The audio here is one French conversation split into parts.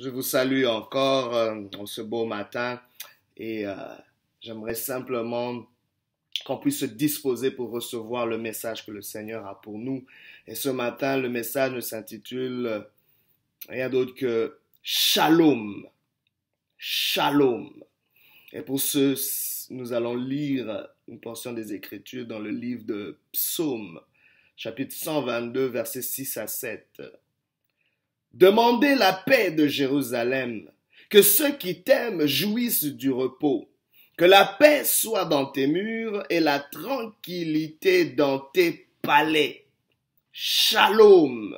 Je vous salue encore euh, ce beau matin et euh, j'aimerais simplement qu'on puisse se disposer pour recevoir le message que le Seigneur a pour nous. Et ce matin, le message s'intitule euh, rien d'autre que Shalom. Shalom. Et pour ce, nous allons lire une portion des Écritures dans le livre de Psaume, chapitre 122, versets 6 à 7. Demandez la paix de Jérusalem, que ceux qui t'aiment jouissent du repos, que la paix soit dans tes murs et la tranquillité dans tes palais. Shalom.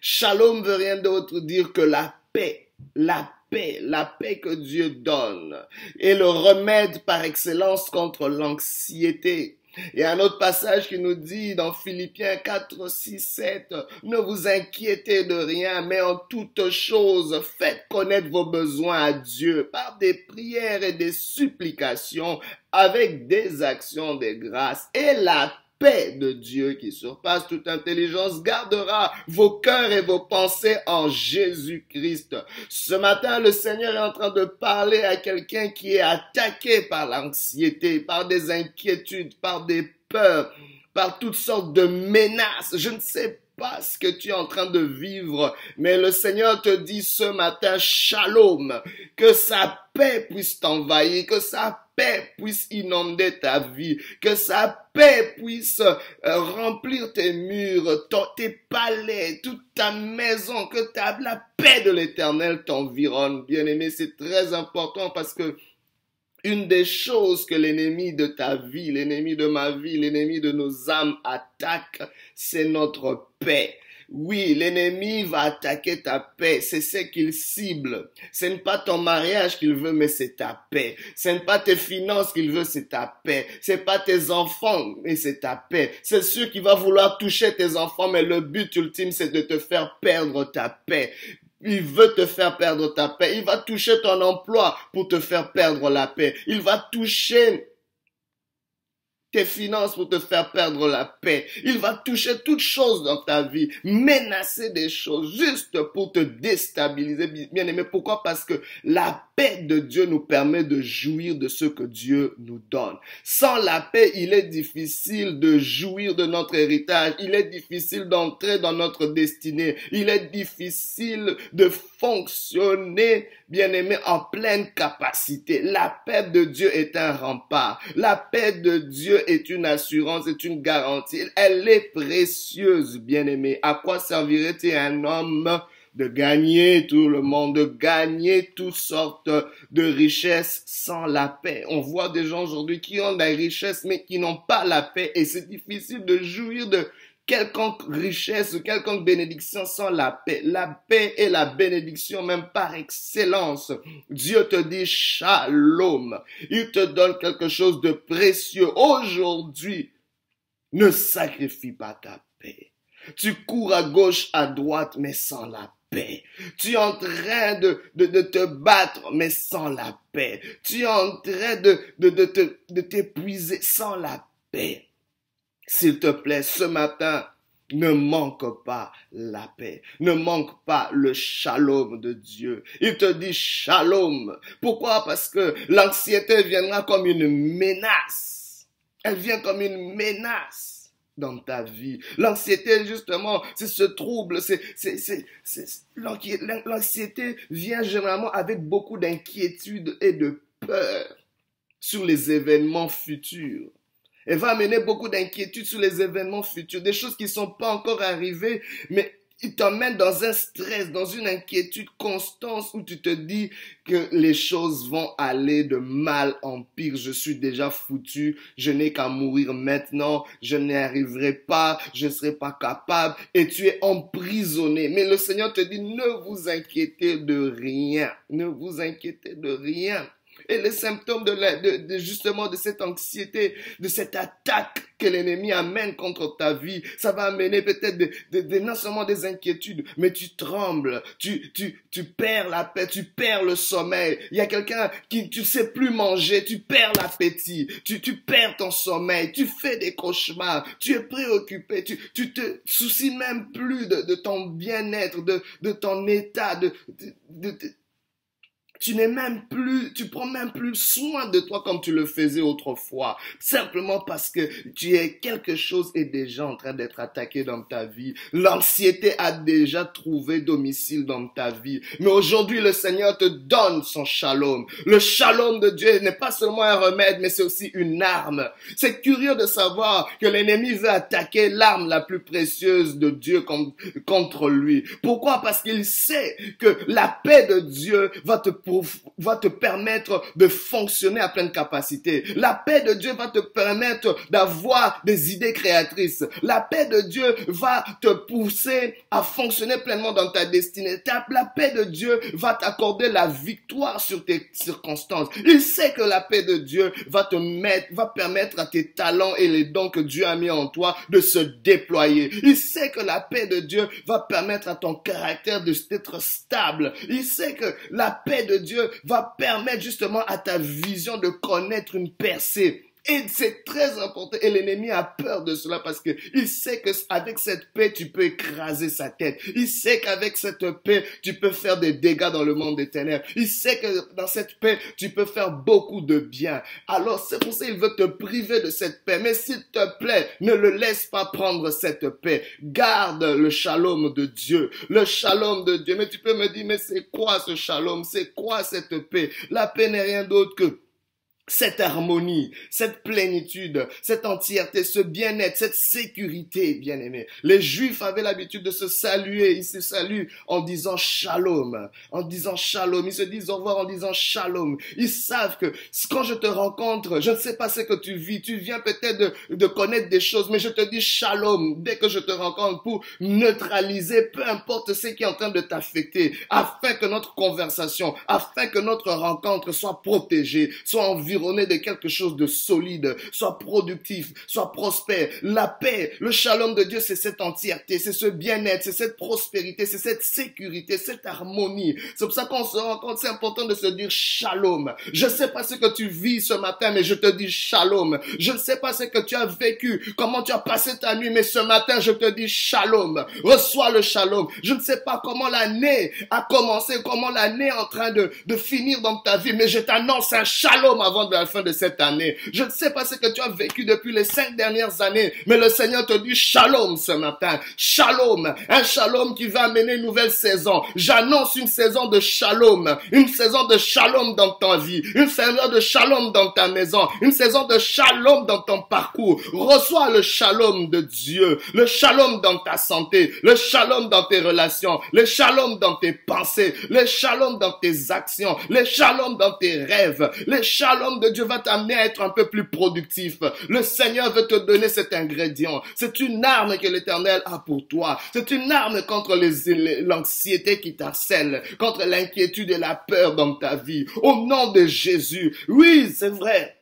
Shalom veut rien d'autre dire que la paix, la paix, la paix que Dieu donne, est le remède par excellence contre l'anxiété, il un autre passage qui nous dit dans Philippiens 4, 6, 7, ne vous inquiétez de rien, mais en toute chose, faites connaître vos besoins à Dieu par des prières et des supplications avec des actions de grâce. Et la paix de Dieu qui surpasse toute intelligence gardera vos cœurs et vos pensées en Jésus-Christ. Ce matin, le Seigneur est en train de parler à quelqu'un qui est attaqué par l'anxiété, par des inquiétudes, par des peurs, par toutes sortes de menaces. Je ne sais pas ce que tu es en train de vivre, mais le Seigneur te dit ce matin, shalom, que sa paix puisse t'envahir, que sa paix puisse inonder ta vie, que sa paix puisse euh, remplir tes murs, tes palais, toute ta maison, que ta, la paix de l'éternel t'environne. Bien aimé, c'est très important parce que une des choses que l'ennemi de ta vie, l'ennemi de ma vie, l'ennemi de nos âmes attaque, c'est notre paix. Oui, l'ennemi va attaquer ta paix. C'est ce qu'il cible. Ce n'est pas ton mariage qu'il veut, mais c'est ta paix. Ce n'est pas tes finances qu'il veut, c'est ta paix. C'est pas tes enfants, mais c'est ta paix. C'est sûr qu'il va vouloir toucher tes enfants, mais le but ultime, c'est de te faire perdre ta paix. Il veut te faire perdre ta paix. Il va toucher ton emploi pour te faire perdre la paix. Il va toucher tes finances pour te faire perdre la paix. Il va toucher toutes choses dans ta vie, menacer des choses juste pour te déstabiliser. Bien aimé, pourquoi? Parce que la paix de Dieu nous permet de jouir de ce que Dieu nous donne. Sans la paix, il est difficile de jouir de notre héritage. Il est difficile d'entrer dans notre destinée. Il est difficile de fonctionner, bien aimé, en pleine capacité. La paix de Dieu est un rempart. La paix de Dieu est une assurance, est une garantie. Elle est précieuse, bien aimé. À quoi servirait-il un homme de gagner tout le monde, de gagner toutes sortes de richesses sans la paix? On voit des gens aujourd'hui qui ont des richesses mais qui n'ont pas la paix et c'est difficile de jouir de quelconque richesse quelconque bénédiction sans la paix. La paix est la bénédiction même par excellence. Dieu te dit shalom. Il te donne quelque chose de précieux. Aujourd'hui, ne sacrifie pas ta paix. Tu cours à gauche, à droite, mais sans la paix. Tu es en train de, te battre, mais sans la paix. Tu es en train de, de t'épuiser sans la paix. S'il te plaît, ce matin, ne manque pas la paix, ne manque pas le shalom de Dieu. Il te dit shalom. Pourquoi? Parce que l'anxiété viendra comme une menace. Elle vient comme une menace dans ta vie. L'anxiété, justement, c'est ce trouble, c'est, c'est, c'est, l'anxiété vient généralement avec beaucoup d'inquiétude et de peur sur les événements futurs. Elle va amener beaucoup d'inquiétude sur les événements futurs, des choses qui ne sont pas encore arrivées, mais il t'emmène dans un stress, dans une inquiétude constante où tu te dis que les choses vont aller de mal en pire. Je suis déjà foutu, je n'ai qu'à mourir maintenant, je n'y arriverai pas, je ne serai pas capable et tu es emprisonné. Mais le Seigneur te dit ne vous inquiétez de rien, ne vous inquiétez de rien. Et les symptômes de, la, de, de justement de cette anxiété, de cette attaque que l'ennemi amène contre ta vie. Ça va amener peut-être de, non seulement des inquiétudes, mais tu trembles, tu, tu, tu perds la paix, tu perds le sommeil. Il y a quelqu'un qui, tu sais plus manger, tu perds l'appétit, tu, tu perds ton sommeil, tu fais des cauchemars, tu es préoccupé, tu, tu te soucies même plus de, de ton bien-être, de, de ton état, de, de, de tu n'es même plus, tu prends même plus soin de toi comme tu le faisais autrefois. Simplement parce que tu es quelque chose est déjà en train d'être attaqué dans ta vie. L'anxiété a déjà trouvé domicile dans ta vie. Mais aujourd'hui, le Seigneur te donne son shalom. Le shalom de Dieu n'est pas seulement un remède, mais c'est aussi une arme. C'est curieux de savoir que l'ennemi veut attaquer l'arme la plus précieuse de Dieu contre lui. Pourquoi? Parce qu'il sait que la paix de Dieu va te va te permettre de fonctionner à pleine capacité. La paix de Dieu va te permettre d'avoir des idées créatrices. La paix de Dieu va te pousser à fonctionner pleinement dans ta destinée. La paix de Dieu va t'accorder la victoire sur tes circonstances. Il sait que la paix de Dieu va te mettre, va permettre à tes talents et les dons que Dieu a mis en toi de se déployer. Il sait que la paix de Dieu va permettre à ton caractère d'être stable. Il sait que la paix de Dieu va permettre justement à ta vision de connaître une percée. Et c'est très important. Et l'ennemi a peur de cela parce que il sait que avec cette paix, tu peux écraser sa tête. Il sait qu'avec cette paix, tu peux faire des dégâts dans le monde des ténèbres. Il sait que dans cette paix, tu peux faire beaucoup de bien. Alors, c'est pour ça qu'il veut te priver de cette paix. Mais s'il te plaît, ne le laisse pas prendre cette paix. Garde le shalom de Dieu. Le shalom de Dieu. Mais tu peux me dire, mais c'est quoi ce shalom? C'est quoi cette paix? La paix n'est rien d'autre que cette harmonie, cette plénitude, cette entièreté, ce bien-être, cette sécurité, bien aimé. Les Juifs avaient l'habitude de se saluer. Ils se saluent en disant shalom, en disant shalom. Ils se disent au revoir en disant shalom. Ils savent que quand je te rencontre, je ne sais pas ce que tu vis. Tu viens peut-être de, connaître des choses, mais je te dis shalom dès que je te rencontre pour neutraliser peu importe ce qui est en train de t'affecter, afin que notre conversation, afin que notre rencontre soit protégée, soit environnée de quelque chose de solide, soit productif, soit prospère. La paix, le shalom de Dieu, c'est cette entièreté, c'est ce bien-être, c'est cette prospérité, c'est cette sécurité, cette harmonie. C'est pour ça qu'on se rend compte, c'est important de se dire shalom. Je sais pas ce que tu vis ce matin, mais je te dis shalom. Je ne sais pas ce que tu as vécu, comment tu as passé ta nuit, mais ce matin, je te dis shalom. Reçois le shalom. Je ne sais pas comment l'année a commencé, comment l'année est en train de, de finir dans ta vie, mais je t'annonce un shalom avant de la fin de cette année. Je ne sais pas ce que tu as vécu depuis les cinq dernières années, mais le Seigneur te dit shalom ce matin. Shalom. Un shalom qui va amener une nouvelle saison. J'annonce une saison de shalom. Une saison de shalom dans ta vie. Une saison de shalom dans ta maison. Une saison de shalom dans ton parcours. Reçois le shalom de Dieu. Le shalom dans ta santé. Le shalom dans tes relations. Le shalom dans tes pensées. Le shalom dans tes actions. Le shalom dans tes rêves. Le shalom de Dieu va t'amener à être un peu plus productif. Le Seigneur veut te donner cet ingrédient. C'est une arme que l'Éternel a pour toi. C'est une arme contre l'anxiété qui t'harcèle, contre l'inquiétude et la peur dans ta vie. Au nom de Jésus. Oui, c'est vrai.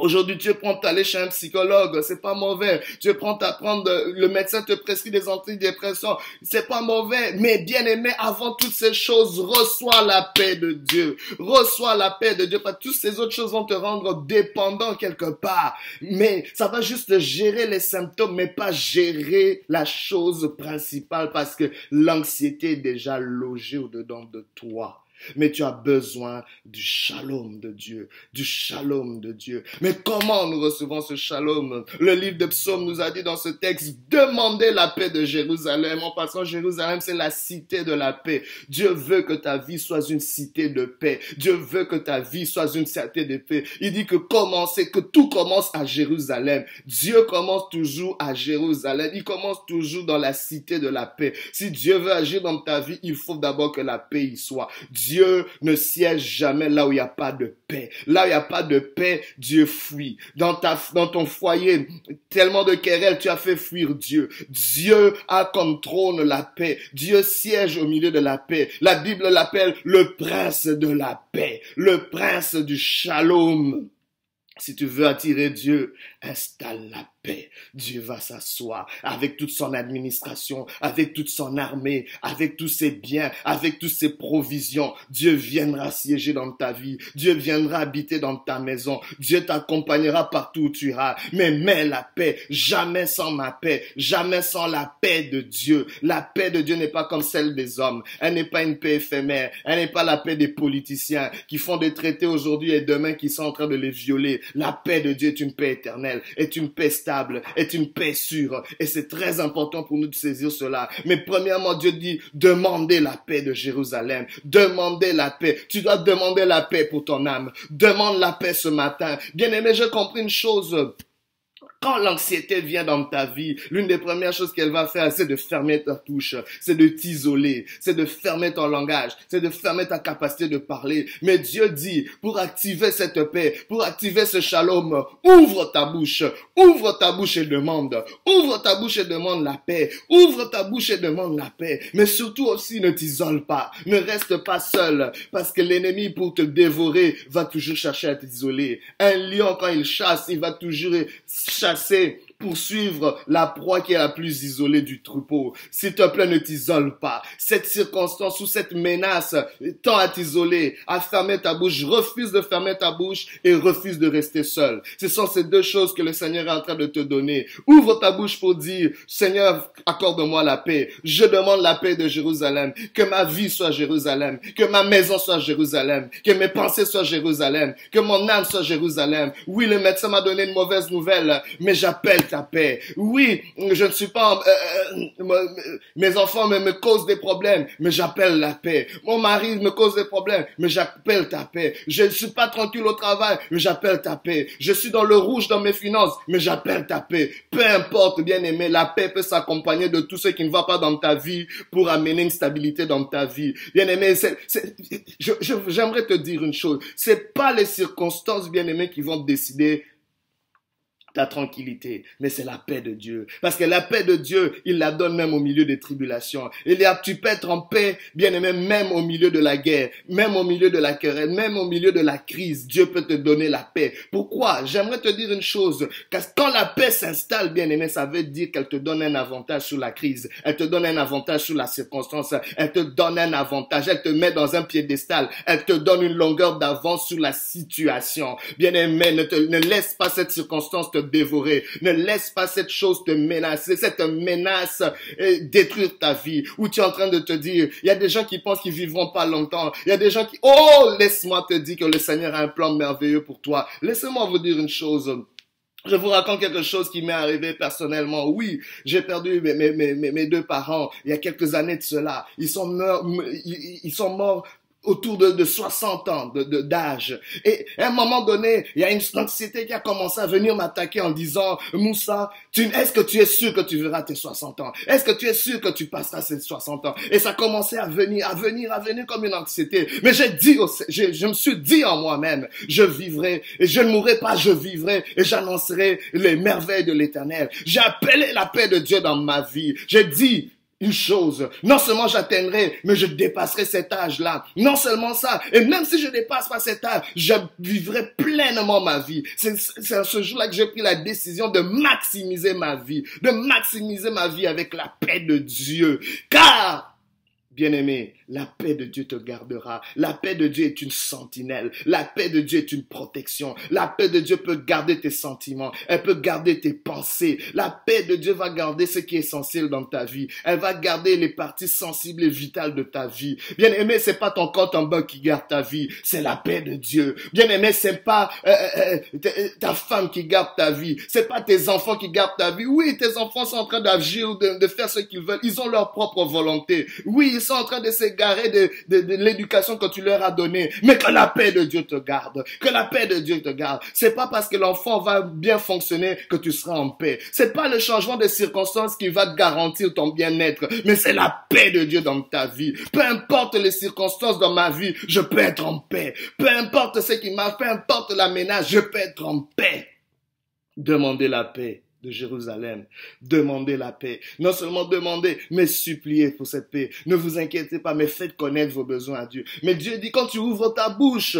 Aujourd'hui, tu es prompt à aller chez un psychologue, c'est pas mauvais. Tu es prompt à prendre, le médecin te prescrit des antidépresseurs, c'est pas mauvais. Mais bien aimé, avant toutes ces choses, reçois la paix de Dieu. Reçois la paix de Dieu. Pas toutes ces autres choses vont te rendre dépendant quelque part. Mais ça va juste gérer les symptômes, mais pas gérer la chose principale parce que l'anxiété est déjà logée au-dedans de toi. Mais tu as besoin du shalom de Dieu, du shalom de Dieu. Mais comment nous recevons ce shalom? Le livre de Psaume nous a dit dans ce texte, demandez la paix de Jérusalem. En passant, Jérusalem, c'est la cité de la paix. Dieu veut que ta vie soit une cité de paix. Dieu veut que ta vie soit une cité de paix. Il dit que commencer, que tout commence à Jérusalem. Dieu commence toujours à Jérusalem. Il commence toujours dans la cité de la paix. Si Dieu veut agir dans ta vie, il faut d'abord que la paix y soit. Dieu ne siège jamais là où il n'y a pas de paix. Là où il n'y a pas de paix, Dieu fuit. Dans ton foyer, tellement de querelles, tu as fait fuir Dieu. Dieu a comme trône la paix. Dieu siège au milieu de la paix. La Bible l'appelle le prince de la paix, le prince du shalom. Si tu veux attirer Dieu, installe la paix. Dieu va s'asseoir avec toute son administration, avec toute son armée, avec tous ses biens, avec toutes ses provisions. Dieu viendra siéger dans ta vie. Dieu viendra habiter dans ta maison. Dieu t'accompagnera partout où tu iras. Mais mets la paix. Jamais sans ma paix. Jamais sans la paix de Dieu. La paix de Dieu n'est pas comme celle des hommes. Elle n'est pas une paix éphémère. Elle n'est pas la paix des politiciens qui font des traités aujourd'hui et demain qui sont en train de les violer. La paix de Dieu est une paix éternelle, est une paix est une paix sûre. Et c'est très important pour nous de saisir cela. Mais premièrement, Dieu dit, demandez la paix de Jérusalem. Demandez la paix. Tu dois demander la paix pour ton âme. Demande la paix ce matin. Bien aimé, j'ai compris une chose. Quand l'anxiété vient dans ta vie, l'une des premières choses qu'elle va faire, c'est de fermer ta touche, c'est de t'isoler, c'est de fermer ton langage, c'est de fermer ta capacité de parler. Mais Dieu dit, pour activer cette paix, pour activer ce shalom, ouvre ta bouche, ouvre ta bouche et demande, ouvre ta bouche et demande la paix, ouvre ta bouche et demande la paix. Mais surtout aussi, ne t'isole pas, ne reste pas seul, parce que l'ennemi, pour te dévorer, va toujours chercher à t'isoler. Un lion, quand il chasse, il va toujours chercher ser poursuivre la proie qui est la plus isolée du troupeau. S'il te plaît, ne t'isole pas. Cette circonstance ou cette menace tend à t'isoler, à fermer ta bouche. Refuse de fermer ta bouche et refuse de rester seul. Ce sont ces deux choses que le Seigneur est en train de te donner. Ouvre ta bouche pour dire, Seigneur, accorde-moi la paix. Je demande la paix de Jérusalem. Que ma vie soit Jérusalem. Que ma maison soit Jérusalem. Que mes pensées soient Jérusalem. Que mon âme soit Jérusalem. Oui, le médecin m'a donné une mauvaise nouvelle, mais j'appelle ta paix. Oui, je ne suis pas... Euh, euh, mes enfants me, causent des problèmes, mais j'appelle la paix. Mon mari me cause des problèmes, mais j'appelle ta paix. Je ne suis pas tranquille au travail, mais j'appelle ta paix. Je suis dans le rouge dans mes finances, mais j'appelle ta paix. Peu importe, bien aimé, la paix peut s'accompagner de tout ce qui ne va pas dans ta vie pour amener une stabilité dans ta vie. Bien aimé, j'aimerais te dire une chose. C'est pas les circonstances, bien aimé, qui vont décider ta tranquillité, mais c'est la paix de Dieu. Parce que la paix de Dieu, il la donne même au milieu des tribulations. Il y a, tu peux être en paix, bien aimé, même au milieu de la guerre, même au milieu de la querelle, même au milieu de la crise. Dieu peut te donner la paix. Pourquoi? J'aimerais te dire une chose. Quand la paix s'installe, bien aimé, ça veut dire qu'elle te donne un avantage sur la crise. Elle te donne un avantage sur la circonstance. Elle te donne un avantage. Elle te met dans un piédestal. Elle te donne une longueur d'avance sur la situation. Bien aimé, ne, te, ne laisse pas cette circonstance te dévorer. Ne laisse pas cette chose te menacer, cette menace euh, détruire ta vie. Où tu es en train de te dire, il y a des gens qui pensent qu'ils vivront pas longtemps. Il y a des gens qui, oh, laisse-moi te dire que le Seigneur a un plan merveilleux pour toi. Laissez-moi vous dire une chose. Je vous raconte quelque chose qui m'est arrivé personnellement. Oui, j'ai perdu mes, mes, mes, mes, deux parents il y a quelques années de cela. Ils sont morts, ils sont morts autour de, de 60 ans de, d'âge. Et à un moment donné, il y a une anxiété qui a commencé à venir m'attaquer en disant, Moussa, tu, est-ce que tu es sûr que tu verras tes 60 ans? Est-ce que tu es sûr que tu passeras ces 60 ans? Et ça a commencé à venir, à venir, à venir comme une anxiété. Mais j'ai dit, je, je me suis dit en moi-même, je vivrai, et je ne mourrai pas, je vivrai, et j'annoncerai les merveilles de l'éternel. J'ai appelé la paix de Dieu dans ma vie. J'ai dit, une chose. Non seulement j'atteindrai, mais je dépasserai cet âge-là. Non seulement ça. Et même si je dépasse pas cet âge, je vivrai pleinement ma vie. C'est à ce jour-là que j'ai pris la décision de maximiser ma vie. De maximiser ma vie avec la paix de Dieu. Car, bien aimé, la paix de Dieu te gardera. La paix de Dieu est une sentinelle. La paix de Dieu est une protection. La paix de Dieu peut garder tes sentiments. Elle peut garder tes pensées. La paix de Dieu va garder ce qui est essentiel dans ta vie. Elle va garder les parties sensibles et vitales de ta vie. Bien aimé, c'est pas ton compte en banque qui garde ta vie. C'est la paix de Dieu. Bien aimé, c'est pas euh, euh, euh, ta femme qui garde ta vie. C'est pas tes enfants qui gardent ta vie. Oui, tes enfants sont en train d'agir, de, de faire ce qu'ils veulent. Ils ont leur propre volonté. Oui, qu'ils sont en train de s'égarer de, de, l'éducation que tu leur as donnée. Mais que la paix de Dieu te garde. Que la paix de Dieu te garde. C'est pas parce que l'enfant va bien fonctionner que tu seras en paix. C'est pas le changement de circonstances qui va te garantir ton bien-être. Mais c'est la paix de Dieu dans ta vie. Peu importe les circonstances dans ma vie, je peux être en paix. Peu importe ce qui marche, peu importe la ménage, je peux être en paix. Demandez la paix de Jérusalem. Demandez la paix. Non seulement demandez, mais suppliez pour cette paix. Ne vous inquiétez pas, mais faites connaître vos besoins à Dieu. Mais Dieu dit, quand tu ouvres ta bouche,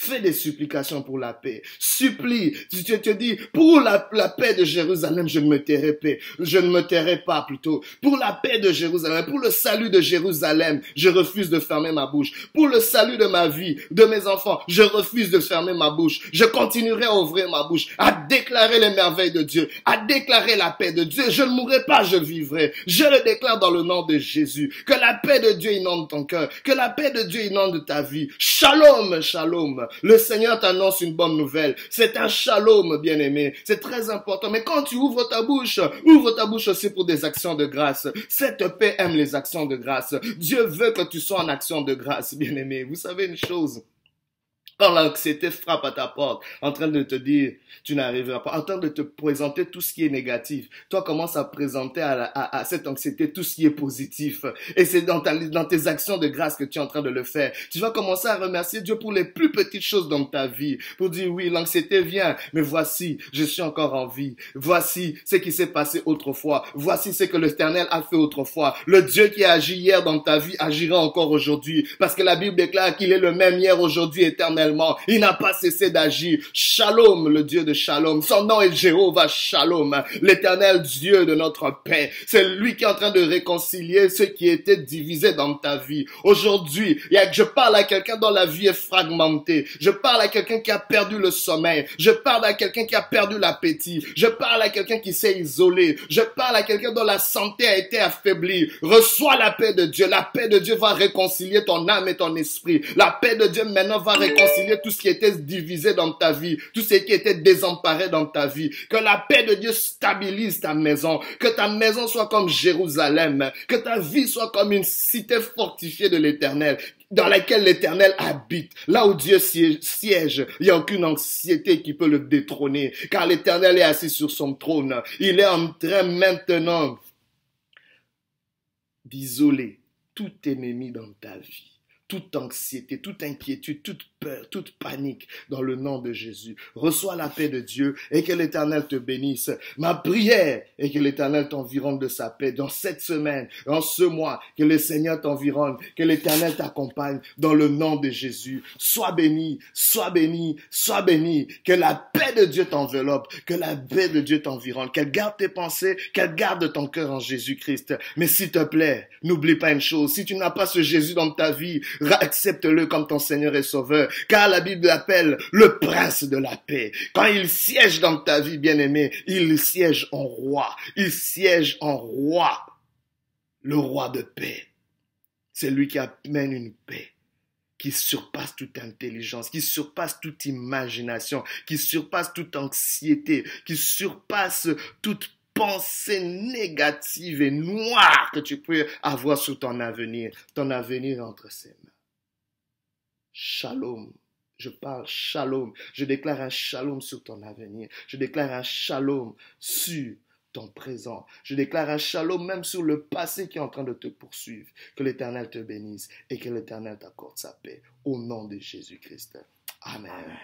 Fais des supplications pour la paix. Supplie. Tu te dis, pour la, la, paix de Jérusalem, je ne me tairai pas. Je ne me tairai pas plutôt. Pour la paix de Jérusalem, pour le salut de Jérusalem, je refuse de fermer ma bouche. Pour le salut de ma vie, de mes enfants, je refuse de fermer ma bouche. Je continuerai à ouvrir ma bouche, à déclarer les merveilles de Dieu, à déclarer la paix de Dieu. Je ne mourrai pas, je vivrai. Je le déclare dans le nom de Jésus. Que la paix de Dieu inonde ton cœur. Que la paix de Dieu inonde ta vie. Shalom, shalom. Le Seigneur t'annonce une bonne nouvelle. C'est un shalom, bien-aimé. C'est très important. Mais quand tu ouvres ta bouche, ouvre ta bouche aussi pour des actions de grâce. Cette paix aime les actions de grâce. Dieu veut que tu sois en action de grâce, bien-aimé. Vous savez une chose? Quand l'anxiété frappe à ta porte, en train de te dire, tu n'arriveras pas, en train de te présenter tout ce qui est négatif, toi commence à présenter à, à, à cette anxiété tout ce qui est positif. Et c'est dans, ta, dans tes actions de grâce que tu es en train de le faire. Tu vas commencer à remercier Dieu pour les plus petites choses dans ta vie. Pour dire, oui, l'anxiété vient, mais voici, je suis encore en vie. Voici ce qui s'est passé autrefois. Voici ce que l'Éternel a fait autrefois. Le Dieu qui a agi hier dans ta vie agira encore aujourd'hui. Parce que la Bible déclare qu'il est le même hier, aujourd'hui, éternel il n'a pas cessé d'agir. Shalom, le Dieu de Shalom. Son nom est Jéhovah Shalom, l'éternel Dieu de notre paix. C'est lui qui est en train de réconcilier ce qui était divisé dans ta vie. Aujourd'hui, je parle à quelqu'un dont la vie est fragmentée. Je parle à quelqu'un qui a perdu le sommeil. Je parle à quelqu'un qui a perdu l'appétit. Je parle à quelqu'un qui s'est isolé. Je parle à quelqu'un dont la santé a été affaiblie. Reçois la paix de Dieu. La paix de Dieu va réconcilier ton âme et ton esprit. La paix de Dieu maintenant va réconcilier tout ce qui était divisé dans ta vie, tout ce qui était désemparé dans ta vie. Que la paix de Dieu stabilise ta maison, que ta maison soit comme Jérusalem, que ta vie soit comme une cité fortifiée de l'éternel, dans laquelle l'éternel habite, là où Dieu siège, il n'y a aucune anxiété qui peut le détrôner, car l'éternel est assis sur son trône. Il est en train maintenant d'isoler tout ennemi dans ta vie toute anxiété, toute inquiétude, toute peur, toute panique dans le nom de Jésus. Reçois la paix de Dieu et que l'Éternel te bénisse. Ma prière est que l'Éternel t'environne de sa paix dans cette semaine, dans ce mois, que le Seigneur t'environne, que l'Éternel t'accompagne dans le nom de Jésus. Sois béni, sois béni, sois béni. Que la paix de Dieu t'enveloppe, que la paix de Dieu t'environne, qu'elle garde tes pensées, qu'elle garde ton cœur en Jésus-Christ. Mais s'il te plaît, n'oublie pas une chose, si tu n'as pas ce Jésus dans ta vie, accepte-le comme ton Seigneur et Sauveur, car la Bible l'appelle le prince de la paix. Quand il siège dans ta vie, bien-aimé, il siège en roi. Il siège en roi, le roi de paix. C'est lui qui amène une paix qui surpasse toute intelligence, qui surpasse toute imagination, qui surpasse toute anxiété, qui surpasse toute pensée négative et noire que tu peux avoir sur ton avenir. Ton avenir entre ses mains. Shalom. Je parle shalom. Je déclare un shalom sur ton avenir. Je déclare un shalom sur ton présent. Je déclare un shalom même sur le passé qui est en train de te poursuivre. Que l'Éternel te bénisse et que l'Éternel t'accorde sa paix. Au nom de Jésus-Christ. Amen.